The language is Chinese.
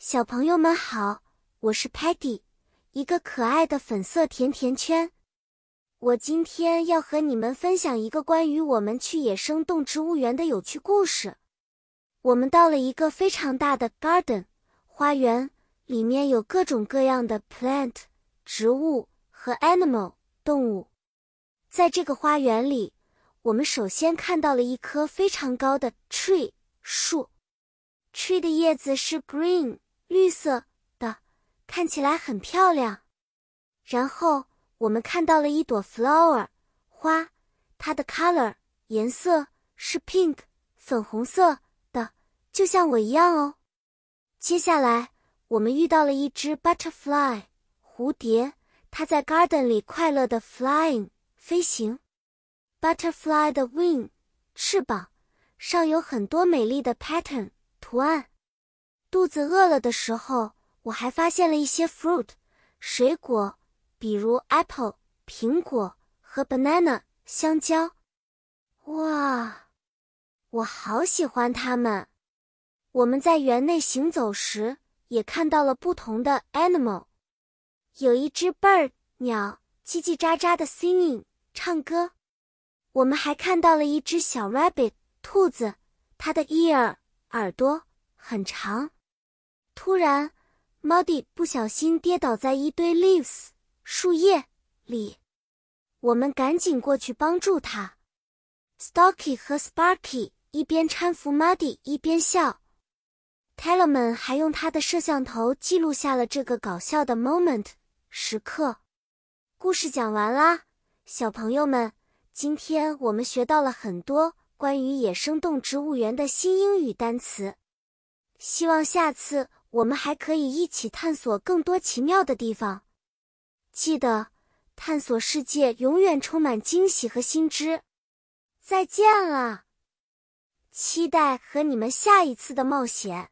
小朋友们好，我是 Patty，一个可爱的粉色甜甜圈。我今天要和你们分享一个关于我们去野生动植物园的有趣故事。我们到了一个非常大的 garden 花园，里面有各种各样的 plant 植物和 animal 动物。在这个花园里，我们首先看到了一棵非常高的 tree 树，tree 的叶子是 green。绿色的，看起来很漂亮。然后我们看到了一朵 flower 花，它的 color 颜色是 pink 粉红色的，就像我一样哦。接下来我们遇到了一只 butterfly 蝴蝶，它在 garden 里快乐的 flying 飞行。butterfly 的 wing 翅膀上有很多美丽的 pattern 图案。肚子饿了的时候，我还发现了一些 fruit 水果，比如 apple 苹果和 banana 香蕉。哇，我好喜欢它们！我们在园内行走时，也看到了不同的 animal。有一只 bird 鸟叽叽喳喳的 singing 唱歌。我们还看到了一只小 rabbit 兔子，它的 ear 耳朵很长。突然，Muddy 不小心跌倒在一堆 leaves 树叶里，我们赶紧过去帮助他。Stocky 和 Sparky 一边搀扶 Muddy 一边笑。Tellerman 还用他的摄像头记录下了这个搞笑的 moment 时刻。故事讲完啦，小朋友们，今天我们学到了很多关于野生动植物园的新英语单词，希望下次。我们还可以一起探索更多奇妙的地方。记得，探索世界永远充满惊喜和新知。再见了，期待和你们下一次的冒险。